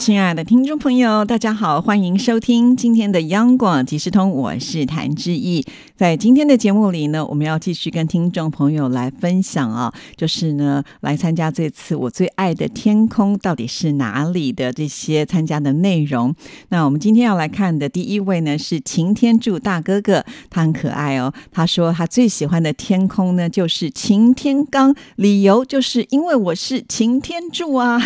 亲爱的听众朋友，大家好，欢迎收听今天的央广即时通，我是谭志毅。在今天的节目里呢，我们要继续跟听众朋友来分享啊，就是呢，来参加这次我最爱的天空到底是哪里的这些参加的内容。那我们今天要来看的第一位呢是擎天柱大哥哥，他很可爱哦。他说他最喜欢的天空呢就是擎天刚，理由就是因为我是擎天柱啊。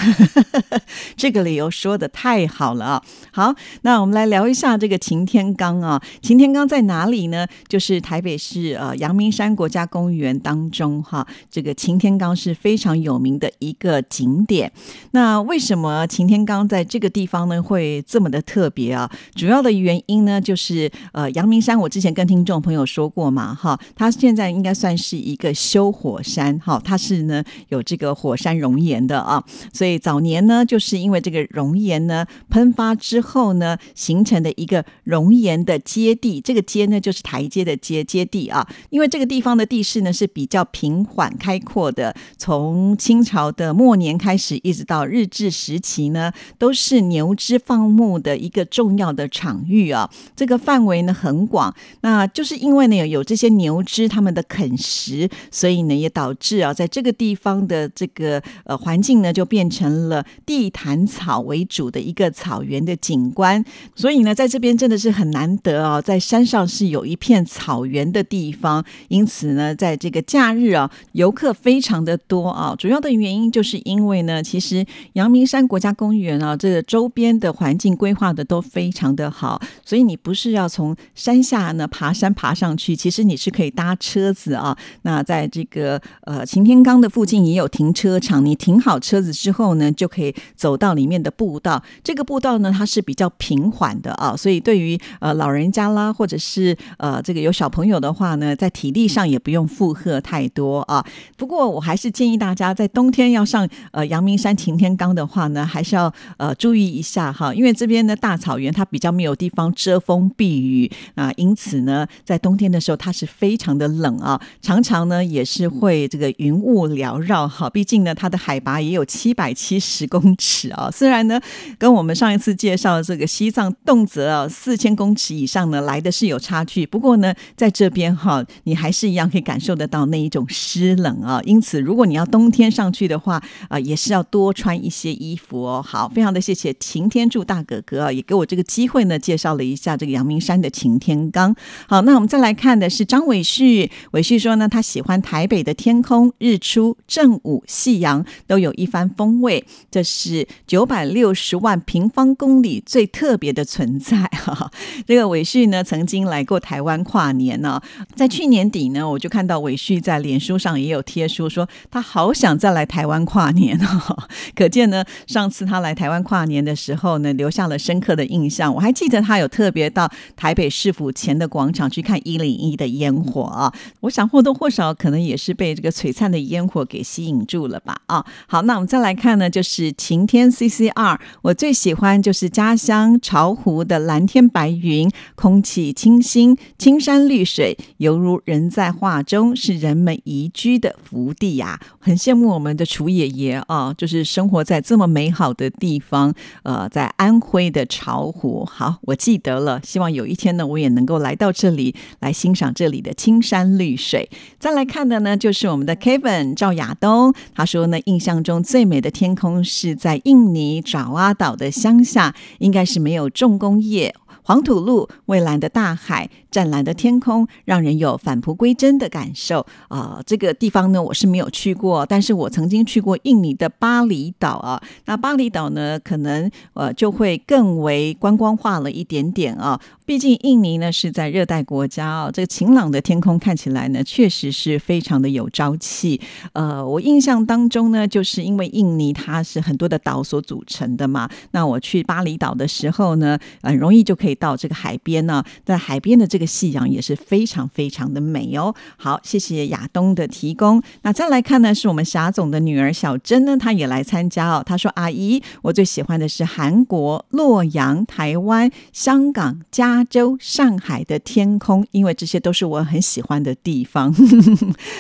这个理由是说的太好了啊。好，那我们来聊一下这个擎天岗啊。擎天岗在哪里呢？就是。台北市呃阳明山国家公园当中哈，这个擎天岗是非常有名的一个景点。那为什么擎天岗在这个地方呢会这么的特别啊？主要的原因呢就是呃阳明山，我之前跟听众朋友说过嘛哈，它现在应该算是一个休火山哈，它是呢有这个火山熔岩的啊，所以早年呢就是因为这个熔熔岩呢喷发之后呢形成的一个熔岩的阶地，这个阶呢就是台阶的。接接地啊，因为这个地方的地势呢是比较平缓开阔的。从清朝的末年开始，一直到日治时期呢，都是牛只放牧的一个重要的场域啊。这个范围呢很广，那就是因为呢有这些牛只他们的啃食，所以呢也导致啊，在这个地方的这个呃环境呢就变成了地毯草为主的一个草原的景观。所以呢，在这边真的是很难得哦，在山上是有一片。草原的地方，因此呢，在这个假日啊，游客非常的多啊。主要的原因就是因为呢，其实阳明山国家公园啊，这个周边的环境规划的都非常的好，所以你不是要从山下呢爬山爬上去，其实你是可以搭车子啊。那在这个呃擎天岗的附近也有停车场，你停好车子之后呢，就可以走到里面的步步道。这个步道呢，它是比较平缓的啊，所以对于呃老人家啦，或者是呃这个有小朋友的话呢，在体力上也不用负荷太多啊。不过我还是建议大家在冬天要上呃阳明山擎天岗的话呢，还是要呃注意一下哈，因为这边的大草原它比较没有地方遮风避雨啊，因此呢，在冬天的时候它是非常的冷啊，常常呢也是会这个云雾缭绕哈。毕竟呢，它的海拔也有七百七十公尺啊。虽然呢，跟我们上一次介绍这个西藏动辄啊四千公尺以上呢来的是有差距，不过呢。在这边哈，你还是一样可以感受得到那一种湿冷啊。因此，如果你要冬天上去的话，啊，也是要多穿一些衣服哦。好，非常的谢谢擎天柱大哥哥啊，也给我这个机会呢，介绍了一下这个阳明山的擎天岗。好，那我们再来看的是张伟旭，伟旭说呢，他喜欢台北的天空、日出、正午、夕阳，都有一番风味。这是九百六十万平方公里最特别的存在哈。这个伟旭呢，曾经来过台湾跨。年呢，在去年底呢，我就看到伟旭在脸书上也有贴书，说他好想再来台湾跨年哦。可见呢，上次他来台湾跨年的时候呢，留下了深刻的印象。我还记得他有特别到台北市府前的广场去看一零一的烟火啊。我想或多或少可能也是被这个璀璨的烟火给吸引住了吧啊。好，那我们再来看呢，就是晴天 CCR，我最喜欢就是家乡巢湖的蓝天白云，空气清新，青山。绿水犹如人在画中，是人们宜居的福地呀！很羡慕我们的楚爷爷啊，就是生活在这么美好的地方。呃，在安徽的巢湖，好，我记得了。希望有一天呢，我也能够来到这里，来欣赏这里的青山绿水。再来看的呢，就是我们的 Kevin 赵亚东，他说呢，印象中最美的天空是在印尼爪哇岛的乡下，应该是没有重工业。黄土路、蔚蓝的大海、湛蓝的天空，让人有返璞归真的感受啊！这个地方呢，我是没有去过，但是我曾经去过印尼的巴厘岛啊。那巴厘岛呢，可能呃就会更为观光化了一点点啊。毕竟印尼呢是在热带国家啊，这个晴朗的天空看起来呢，确实是非常的有朝气。呃，我印象当中呢，就是因为印尼它是很多的岛所组成的嘛。那我去巴厘岛的时候呢，很容易就可以。到这个海边呢，在海边的这个个夕阳也是非常非常的美哦。好，谢谢亚东的提供。那再来看呢，是我们霞总的女儿小珍呢，她也来参加哦。她说：“阿姨，我最喜欢的是韩国洛阳、台湾、香港、加州、上海的天空，因为这些都是我很喜欢的地方，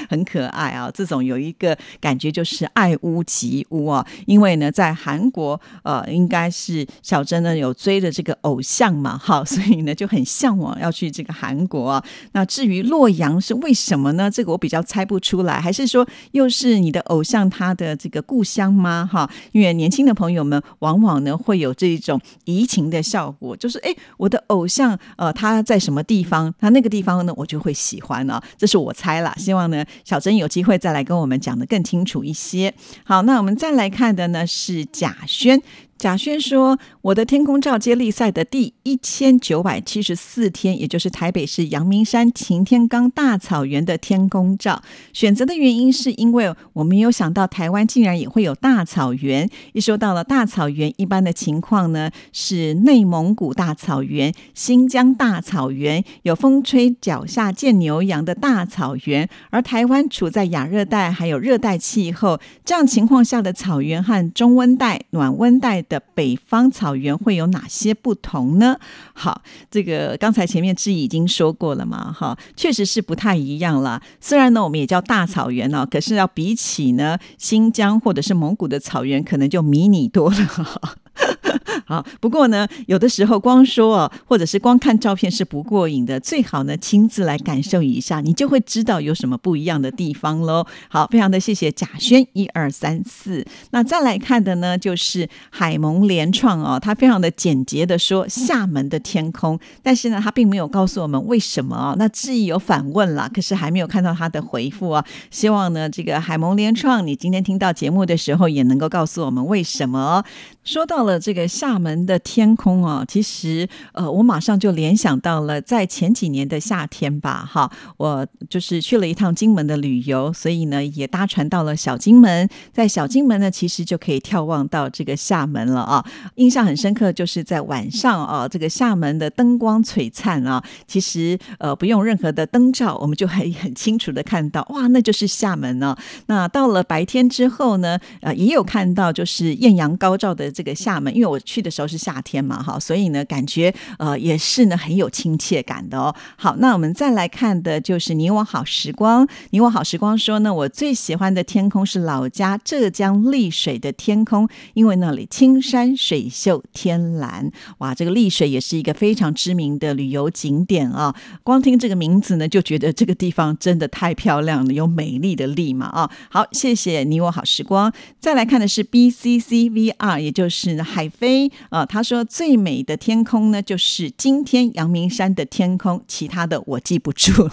很可爱啊。这种有一个感觉就是爱屋及乌啊。因为呢，在韩国，呃，应该是小珍呢有追的这个偶像嘛，好，所以呢就很向往要去这个韩国。那至于洛阳是为什么呢？这个我比较猜不出来，还是说又是你的偶像他的这个故乡吗？哈，因为年轻的朋友们往往呢会有这种移情的效果，就是哎，我的偶像呃他在什么地方，他那个地方呢我就会喜欢呢，这是我猜啦。希望呢小珍有机会再来跟我们讲的更清楚一些。好，那我们再来看的呢是贾轩。贾轩说：“我的天空照接力赛的第一千九百七十四天，也就是台北市阳明山擎天岗大草原的天空照。选择的原因是因为我没有想到台湾竟然也会有大草原。一说到了大草原，一般的情况呢是内蒙古大草原、新疆大草原，有风吹脚下见牛羊的大草原。而台湾处在亚热带还有热带气候，这样情况下的草原和中温带、暖温带。”北方草原会有哪些不同呢？好，这个刚才前面志毅已经说过了嘛，哈，确实是不太一样了。虽然呢，我们也叫大草原哦，可是要比起呢新疆或者是蒙古的草原，可能就迷你多了。好，不过呢，有的时候光说哦，或者是光看照片是不过瘾的，最好呢亲自来感受一下，你就会知道有什么不一样的地方喽。好，非常的谢谢贾轩，一二三四。那再来看的呢，就是海蒙联创哦，他非常的简洁的说厦门的天空，但是呢，他并没有告诉我们为什么哦。那质疑有反问了，可是还没有看到他的回复啊。希望呢，这个海蒙联创，你今天听到节目的时候，也能够告诉我们为什么。说到了这个厦厦门的天空啊，其实呃，我马上就联想到了在前几年的夏天吧，哈，我就是去了一趟金门的旅游，所以呢也搭船到了小金门，在小金门呢其实就可以眺望到这个厦门了啊，印象很深刻，就是在晚上啊，这个厦门的灯光璀璨啊，其实呃不用任何的灯照，我们就可以很清楚的看到，哇，那就是厦门呢。那到了白天之后呢，呃，也有看到就是艳阳高照的。这个厦门，因为我去的时候是夏天嘛，哈，所以呢，感觉呃也是呢很有亲切感的哦。好，那我们再来看的就是你我好时光。你我好时光说呢，我最喜欢的天空是老家浙江丽水的天空，因为那里青山水秀天蓝。哇，这个丽水也是一个非常知名的旅游景点啊。光听这个名字呢，就觉得这个地方真的太漂亮了，有美丽的丽嘛啊。好，谢谢你我好时光。再来看的是 B C C V R，也。就是海飞啊，他说最美的天空呢，就是今天阳明山的天空，其他的我记不住了。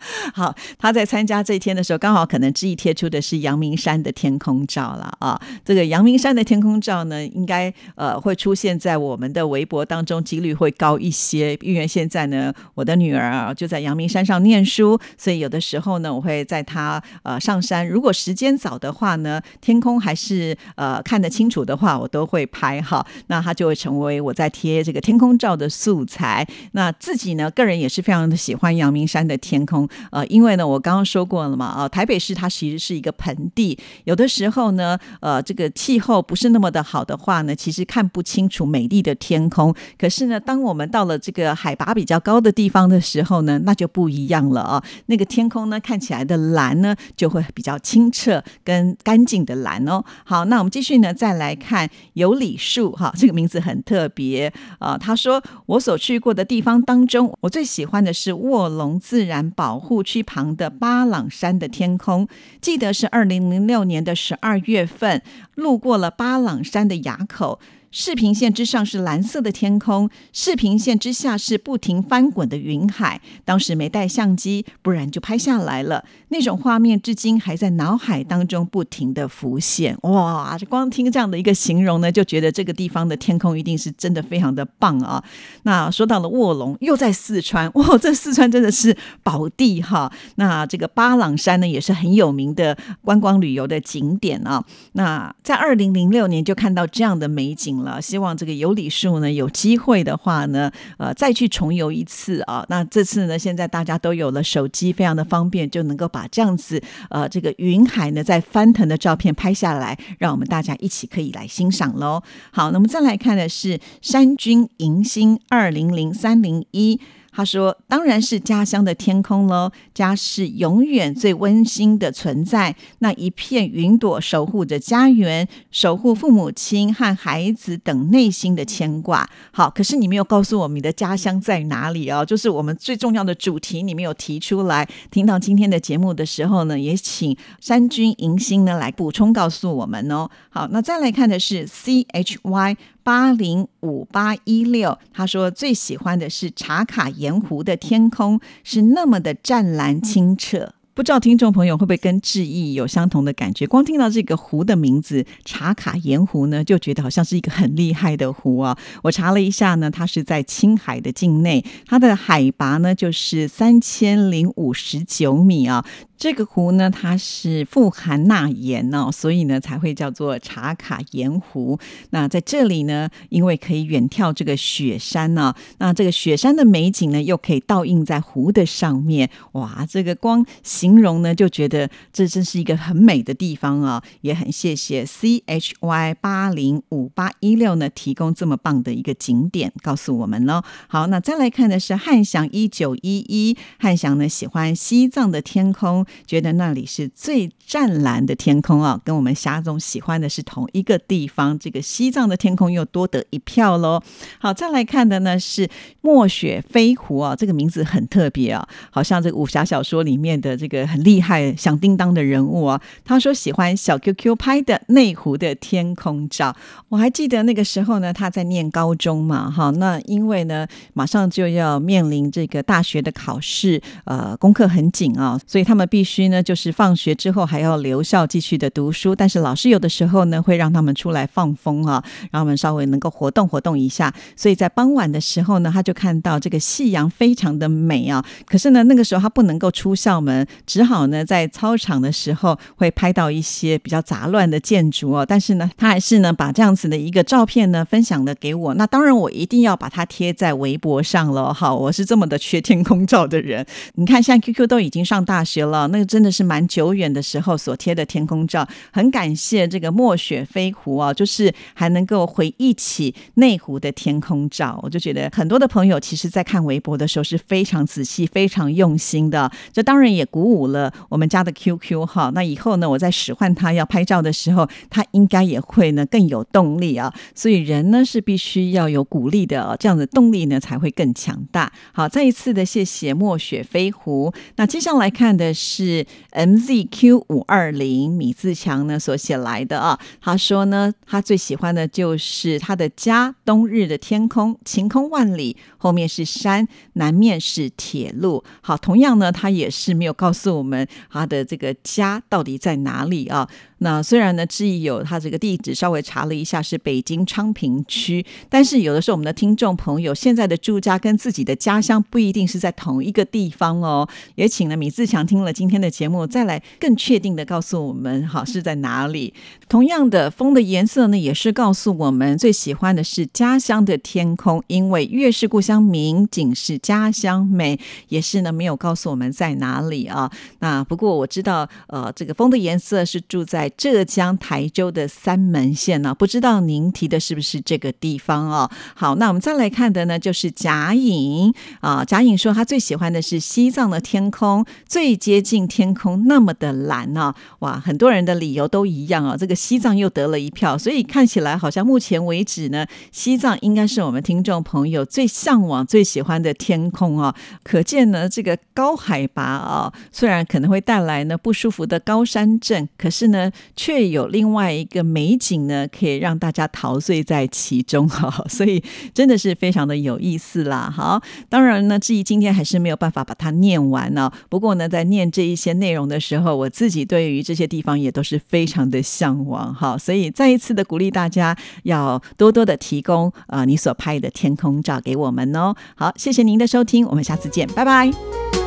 好，他在参加这一天的时候，刚好可能志毅贴出的是阳明山的天空照了啊。这个阳明山的天空照呢，应该呃会出现在我们的微博当中，几率会高一些。因为现在呢，我的女儿啊就在阳明山上念书，所以有的时候呢，我会在她呃上山，如果时间早的话呢，天空还是呃看得清楚的话，我都会拍哈。那它就会成为我在贴这个天空照的素材。那自己呢，个人也是非常的喜欢阳明山的天空。呃，因为呢，我刚刚说过了嘛，啊，台北市它其实是一个盆地，有的时候呢，呃，这个气候不是那么的好的话呢，其实看不清楚美丽的天空。可是呢，当我们到了这个海拔比较高的地方的时候呢，那就不一样了啊，那个天空呢，看起来的蓝呢，就会比较清澈跟干净的蓝哦。好，那我们继续呢，再来看有礼树哈，这个名字很特别啊。他说，我所去过的地方当中，我最喜欢的是卧龙自然保护。区旁的巴朗山的天空，记得是二零零六年的十二月份，路过了巴朗山的垭口。视频线之上是蓝色的天空，视频线之下是不停翻滚的云海。当时没带相机，不然就拍下来了。那种画面至今还在脑海当中不停的浮现。哇，光听这样的一个形容呢，就觉得这个地方的天空一定是真的非常的棒啊。那说到了卧龙，又在四川，哇，这四川真的是宝地哈。那这个巴朗山呢，也是很有名的观光旅游的景点啊。那在二零零六年就看到这样的美景。了。希望这个有理数呢，有机会的话呢，呃，再去重游一次啊。那这次呢，现在大家都有了手机，非常的方便，就能够把这样子呃这个云海呢在翻腾的照片拍下来，让我们大家一起可以来欣赏喽。好，那么再来看的是山君迎新二零零三零一。他说：“当然是家乡的天空喽，家是永远最温馨的存在。那一片云朵守护着家园，守护父母亲和孩子等内心的牵挂。好，可是你没有告诉我们的家乡在哪里哦？就是我们最重要的主题，你没有提出来。听到今天的节目的时候呢，也请山君迎新呢来补充告诉我们哦。好，那再来看的是 C H Y。”八零五八一六，他说最喜欢的是茶卡盐湖的天空，是那么的湛蓝清澈。不知道听众朋友会不会跟志毅有相同的感觉？光听到这个湖的名字“茶卡盐湖”呢，就觉得好像是一个很厉害的湖啊！我查了一下呢，它是在青海的境内，它的海拔呢就是三千零五十九米啊。这个湖呢，它是富含钠盐哦，所以呢才会叫做茶卡盐湖。那在这里呢，因为可以远眺这个雪山呢，那这个雪山的美景呢，又可以倒映在湖的上面，哇，这个光形容呢，就觉得这真是一个很美的地方啊！也很谢谢 C H Y 八零五八一六呢，提供这么棒的一个景点，告诉我们喽。好，那再来看的是汉翔一九一一，汉翔呢喜欢西藏的天空。觉得那里是最湛蓝的天空啊，跟我们霞总喜欢的是同一个地方。这个西藏的天空又多得一票喽。好，再来看的呢是墨雪飞狐啊，这个名字很特别啊，好像这个武侠小说里面的这个很厉害响叮当的人物啊。他说喜欢小 QQ 拍的内湖的天空照。我还记得那个时候呢，他在念高中嘛，哈，那因为呢马上就要面临这个大学的考试，呃，功课很紧啊，所以他们必。必须呢，就是放学之后还要留校继续的读书，但是老师有的时候呢会让他们出来放风啊，让他们稍微能够活动活动一下。所以在傍晚的时候呢，他就看到这个夕阳非常的美啊。可是呢，那个时候他不能够出校门，只好呢在操场的时候会拍到一些比较杂乱的建筑哦。但是呢，他还是呢把这样子的一个照片呢分享了给我。那当然我一定要把它贴在微博上了。好，我是这么的缺天空照的人。你看，现在 QQ 都已经上大学了。那个真的是蛮久远的时候所贴的天空照，很感谢这个墨雪飞狐啊，就是还能够回忆起内湖的天空照，我就觉得很多的朋友其实在看微博的时候是非常仔细、非常用心的。这当然也鼓舞了我们家的 QQ 哈。那以后呢，我在使唤他要拍照的时候，他应该也会呢更有动力啊。所以人呢是必须要有鼓励的，这样的动力呢才会更强大。好，再一次的谢谢墨雪飞狐。那接下来看的是。是 MZQ 五二零米自强呢所写来的啊，他说呢，他最喜欢的就是他的家，冬日的天空晴空万里，后面是山，南面是铁路。好，同样呢，他也是没有告诉我们他的这个家到底在哪里啊。那虽然呢，志毅有他这个地址，稍微查了一下是北京昌平区，但是有的时候我们的听众朋友现在的住家跟自己的家乡不一定是在同一个地方哦。也请了米自强听了今天的节目，再来更确定的告诉我们，好是在哪里。同样的，风的颜色呢，也是告诉我们最喜欢的是家乡的天空，因为月是故乡明，景是家乡美，也是呢没有告诉我们在哪里啊。那不过我知道，呃，这个风的颜色是住在。浙江台州的三门县呢，不知道您提的是不是这个地方哦？好，那我们再来看的呢，就是贾颖啊。贾颖说他最喜欢的是西藏的天空，最接近天空那么的蓝呢。哇，很多人的理由都一样啊。这个西藏又得了一票，所以看起来好像目前为止呢，西藏应该是我们听众朋友最向往、最喜欢的天空啊。可见呢，这个高海拔啊，虽然可能会带来呢不舒服的高山症，可是呢。却有另外一个美景呢，可以让大家陶醉在其中哈，所以真的是非常的有意思啦。好，当然呢，至于今天还是没有办法把它念完呢。不过呢，在念这一些内容的时候，我自己对于这些地方也都是非常的向往哈。所以再一次的鼓励大家要多多的提供啊你所拍的天空照给我们哦。好，谢谢您的收听，我们下次见，拜拜。